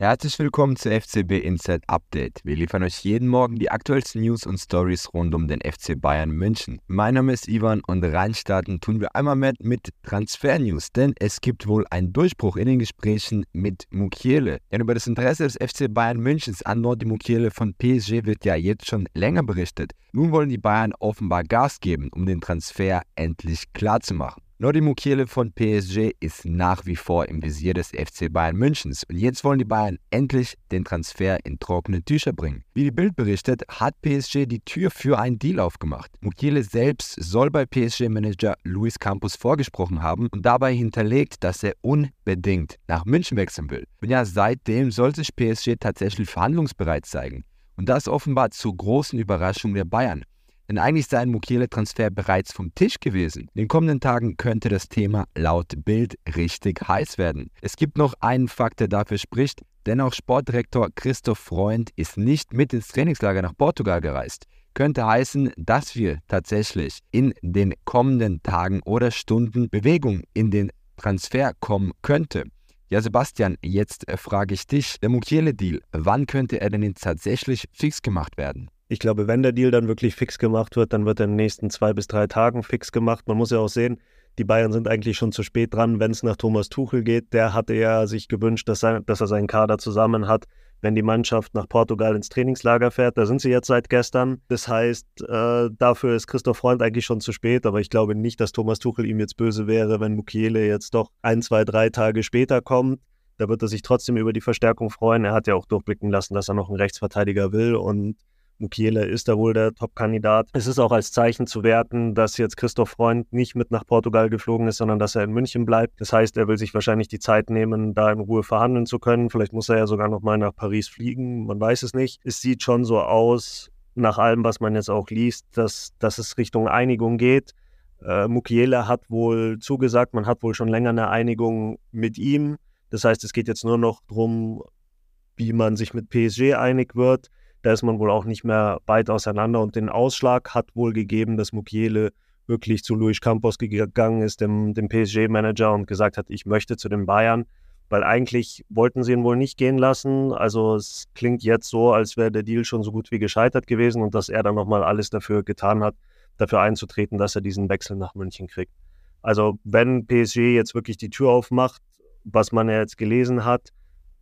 Herzlich willkommen zu FCB Inside Update. Wir liefern euch jeden Morgen die aktuellsten News und Stories rund um den FC Bayern München. Mein Name ist Ivan und reinstarten tun wir einmal mit, mit Transfer News, denn es gibt wohl einen Durchbruch in den Gesprächen mit Mukiele. Denn über das Interesse des FC Bayern Münchens an Nordi Mukiele von PSG wird ja jetzt schon länger berichtet. Nun wollen die Bayern offenbar Gas geben, um den Transfer endlich klar Nordi Mukiele von PSG ist nach wie vor im Visier des FC Bayern Münchens und jetzt wollen die Bayern endlich den Transfer in trockene Tücher bringen. Wie die Bild berichtet, hat PSG die Tür für einen Deal aufgemacht. Mukiele selbst soll bei PSG-Manager Luis Campos vorgesprochen haben und dabei hinterlegt, dass er unbedingt nach München wechseln will. Und ja, seitdem soll sich PSG tatsächlich verhandlungsbereit zeigen. Und das offenbar zur großen Überraschung der Bayern. Denn eigentlich sei ein Mukiele-Transfer bereits vom Tisch gewesen. In den kommenden Tagen könnte das Thema laut Bild richtig heiß werden. Es gibt noch einen Fakt, der dafür spricht, denn auch Sportdirektor Christoph Freund ist nicht mit ins Trainingslager nach Portugal gereist. Könnte heißen, dass wir tatsächlich in den kommenden Tagen oder Stunden Bewegung in den Transfer kommen könnte. Ja, Sebastian, jetzt äh, frage ich dich, der Mukiele-Deal, wann könnte er denn jetzt tatsächlich fix gemacht werden? Ich glaube, wenn der Deal dann wirklich fix gemacht wird, dann wird er in den nächsten zwei bis drei Tagen fix gemacht. Man muss ja auch sehen, die Bayern sind eigentlich schon zu spät dran, wenn es nach Thomas Tuchel geht. Der hatte ja sich gewünscht, dass, sein, dass er seinen Kader zusammen hat, wenn die Mannschaft nach Portugal ins Trainingslager fährt. Da sind sie jetzt seit gestern. Das heißt, äh, dafür ist Christoph Freund eigentlich schon zu spät. Aber ich glaube nicht, dass Thomas Tuchel ihm jetzt böse wäre, wenn Mukiele jetzt doch ein, zwei, drei Tage später kommt. Da wird er sich trotzdem über die Verstärkung freuen. Er hat ja auch durchblicken lassen, dass er noch einen Rechtsverteidiger will und Mukiele ist da wohl der Top-Kandidat. Es ist auch als Zeichen zu werten, dass jetzt Christoph Freund nicht mit nach Portugal geflogen ist, sondern dass er in München bleibt. Das heißt, er will sich wahrscheinlich die Zeit nehmen, da in Ruhe verhandeln zu können. Vielleicht muss er ja sogar noch mal nach Paris fliegen. Man weiß es nicht. Es sieht schon so aus, nach allem, was man jetzt auch liest, dass, dass es Richtung Einigung geht. Äh, Mukiele hat wohl zugesagt, man hat wohl schon länger eine Einigung mit ihm. Das heißt, es geht jetzt nur noch darum, wie man sich mit PSG einig wird. Da ist man wohl auch nicht mehr weit auseinander und den Ausschlag hat wohl gegeben, dass Mukiele wirklich zu Luis Campos gegangen ist, dem, dem PSG-Manager, und gesagt hat, ich möchte zu den Bayern, weil eigentlich wollten sie ihn wohl nicht gehen lassen. Also es klingt jetzt so, als wäre der Deal schon so gut wie gescheitert gewesen und dass er dann nochmal alles dafür getan hat, dafür einzutreten, dass er diesen Wechsel nach München kriegt. Also wenn PSG jetzt wirklich die Tür aufmacht, was man ja jetzt gelesen hat,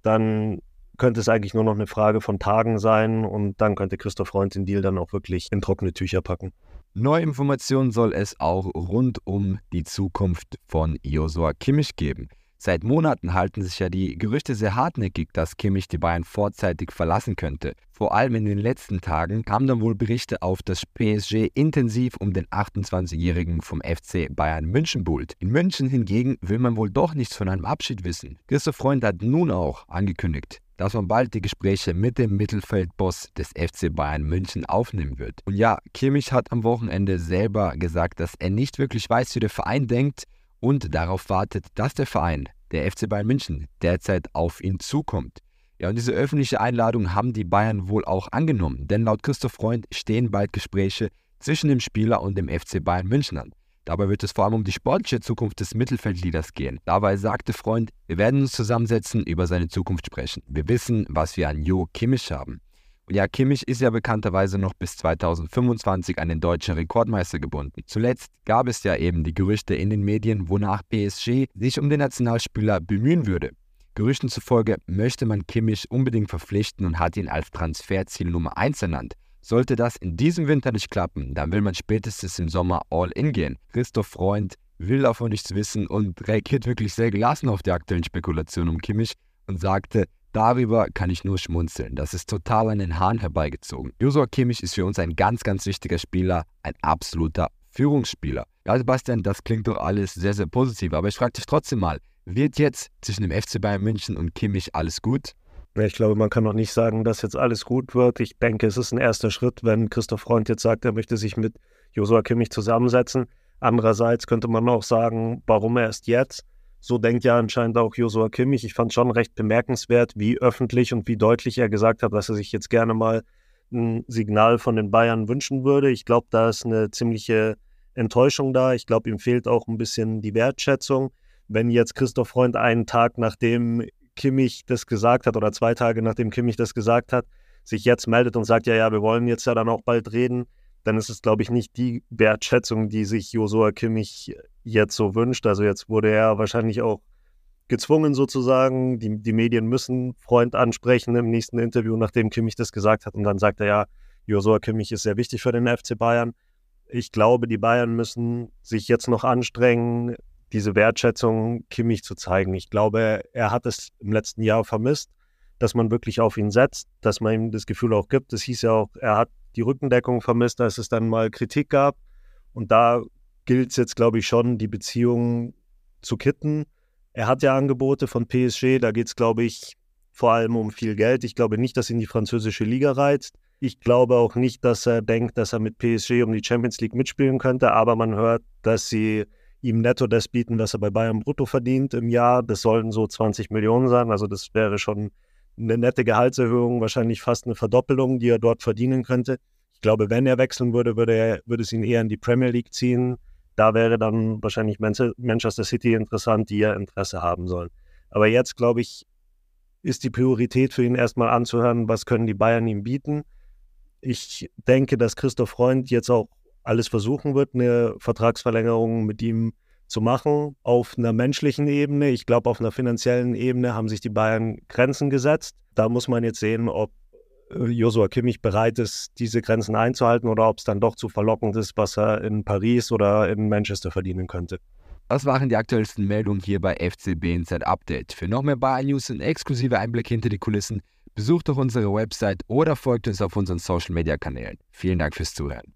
dann könnte es eigentlich nur noch eine Frage von Tagen sein und dann könnte Christoph Freund den Deal dann auch wirklich in trockene Tücher packen. Neue Informationen soll es auch rund um die Zukunft von Josua Kimmich geben. Seit Monaten halten sich ja die Gerüchte sehr hartnäckig, dass Kimmich die Bayern vorzeitig verlassen könnte. Vor allem in den letzten Tagen kamen dann wohl Berichte auf, dass PSG intensiv um den 28-Jährigen vom FC Bayern München buhlt. In München hingegen will man wohl doch nichts von einem Abschied wissen. Christoph Freund hat nun auch angekündigt, dass man bald die Gespräche mit dem Mittelfeldboss des FC Bayern München aufnehmen wird. Und ja, Kimmich hat am Wochenende selber gesagt, dass er nicht wirklich weiß, wie der Verein denkt und darauf wartet, dass der Verein, der FC Bayern München, derzeit auf ihn zukommt. Ja, und diese öffentliche Einladung haben die Bayern wohl auch angenommen, denn laut Christoph Freund stehen bald Gespräche zwischen dem Spieler und dem FC Bayern München an. Dabei wird es vor allem um die sportliche Zukunft des Mittelfeldleaders gehen. Dabei sagte Freund, wir werden uns zusammensetzen, über seine Zukunft sprechen. Wir wissen, was wir an Jo Kimmich haben. Und ja, Kimmich ist ja bekannterweise noch bis 2025 an den deutschen Rekordmeister gebunden. Zuletzt gab es ja eben die Gerüchte in den Medien, wonach PSG sich um den Nationalspieler bemühen würde. Gerüchten zufolge möchte man Kimmich unbedingt verpflichten und hat ihn als Transferziel Nummer 1 ernannt. Sollte das in diesem Winter nicht klappen, dann will man spätestens im Sommer all in gehen. Christoph Freund will davon nichts wissen und reagiert wirklich sehr gelassen auf die aktuellen Spekulationen um Kimmich und sagte, darüber kann ich nur schmunzeln. Das ist total an den Haaren herbeigezogen. Josua Kimmich ist für uns ein ganz, ganz wichtiger Spieler, ein absoluter Führungsspieler. Ja, Sebastian, das klingt doch alles sehr, sehr positiv, aber ich frage dich trotzdem mal, wird jetzt zwischen dem FC Bayern München und Kimmich alles gut? Ich glaube, man kann noch nicht sagen, dass jetzt alles gut wird. Ich denke, es ist ein erster Schritt, wenn Christoph Freund jetzt sagt, er möchte sich mit Josua Kimmich zusammensetzen. Andererseits könnte man auch sagen, warum erst jetzt? So denkt ja anscheinend auch Josua Kimmich. Ich fand schon recht bemerkenswert, wie öffentlich und wie deutlich er gesagt hat, dass er sich jetzt gerne mal ein Signal von den Bayern wünschen würde. Ich glaube, da ist eine ziemliche Enttäuschung da. Ich glaube, ihm fehlt auch ein bisschen die Wertschätzung. Wenn jetzt Christoph Freund einen Tag nachdem Kimmich das gesagt hat oder zwei Tage nachdem Kimmich das gesagt hat, sich jetzt meldet und sagt, ja, ja, wir wollen jetzt ja dann auch bald reden, dann ist es, glaube ich, nicht die Wertschätzung, die sich Josua Kimmich jetzt so wünscht. Also jetzt wurde er wahrscheinlich auch gezwungen sozusagen. Die, die Medien müssen Freund ansprechen im nächsten Interview, nachdem Kimmich das gesagt hat. Und dann sagt er ja, Josua Kimmich ist sehr wichtig für den FC Bayern. Ich glaube, die Bayern müssen sich jetzt noch anstrengen, diese Wertschätzung Kimmich zu zeigen. Ich glaube, er hat es im letzten Jahr vermisst, dass man wirklich auf ihn setzt, dass man ihm das Gefühl auch gibt. Es hieß ja auch, er hat die Rückendeckung vermisst, als es dann mal Kritik gab. Und da gilt es jetzt, glaube ich, schon, die Beziehung zu kitten. Er hat ja Angebote von PSG, da geht es, glaube ich, vor allem um viel Geld. Ich glaube nicht, dass ihn die französische Liga reizt. Ich glaube auch nicht, dass er denkt, dass er mit PSG um die Champions League mitspielen könnte, aber man hört, dass sie ihm netto das bieten, was er bei Bayern brutto verdient im Jahr. Das sollen so 20 Millionen sein, also das wäre schon eine nette Gehaltserhöhung, wahrscheinlich fast eine Verdoppelung, die er dort verdienen könnte. Ich glaube, wenn er wechseln würde, würde, er, würde es ihn eher in die Premier League ziehen. Da wäre dann wahrscheinlich Manchester City interessant, die ja Interesse haben sollen. Aber jetzt, glaube ich, ist die Priorität für ihn erstmal anzuhören, was können die Bayern ihm bieten. Ich denke, dass Christoph Freund jetzt auch alles versuchen wird, eine Vertragsverlängerung mit ihm zu machen auf einer menschlichen Ebene. Ich glaube, auf einer finanziellen Ebene haben sich die Bayern Grenzen gesetzt. Da muss man jetzt sehen, ob äh, Josua Kimmich bereit ist, diese Grenzen einzuhalten oder ob es dann doch zu verlockend ist, was er in Paris oder in Manchester verdienen könnte. Das waren die aktuellsten Meldungen hier bei FCB Inside Update. Für noch mehr Bayern News und exklusive Einblicke hinter die Kulissen besucht doch unsere Website oder folgt uns auf unseren Social Media Kanälen. Vielen Dank fürs Zuhören.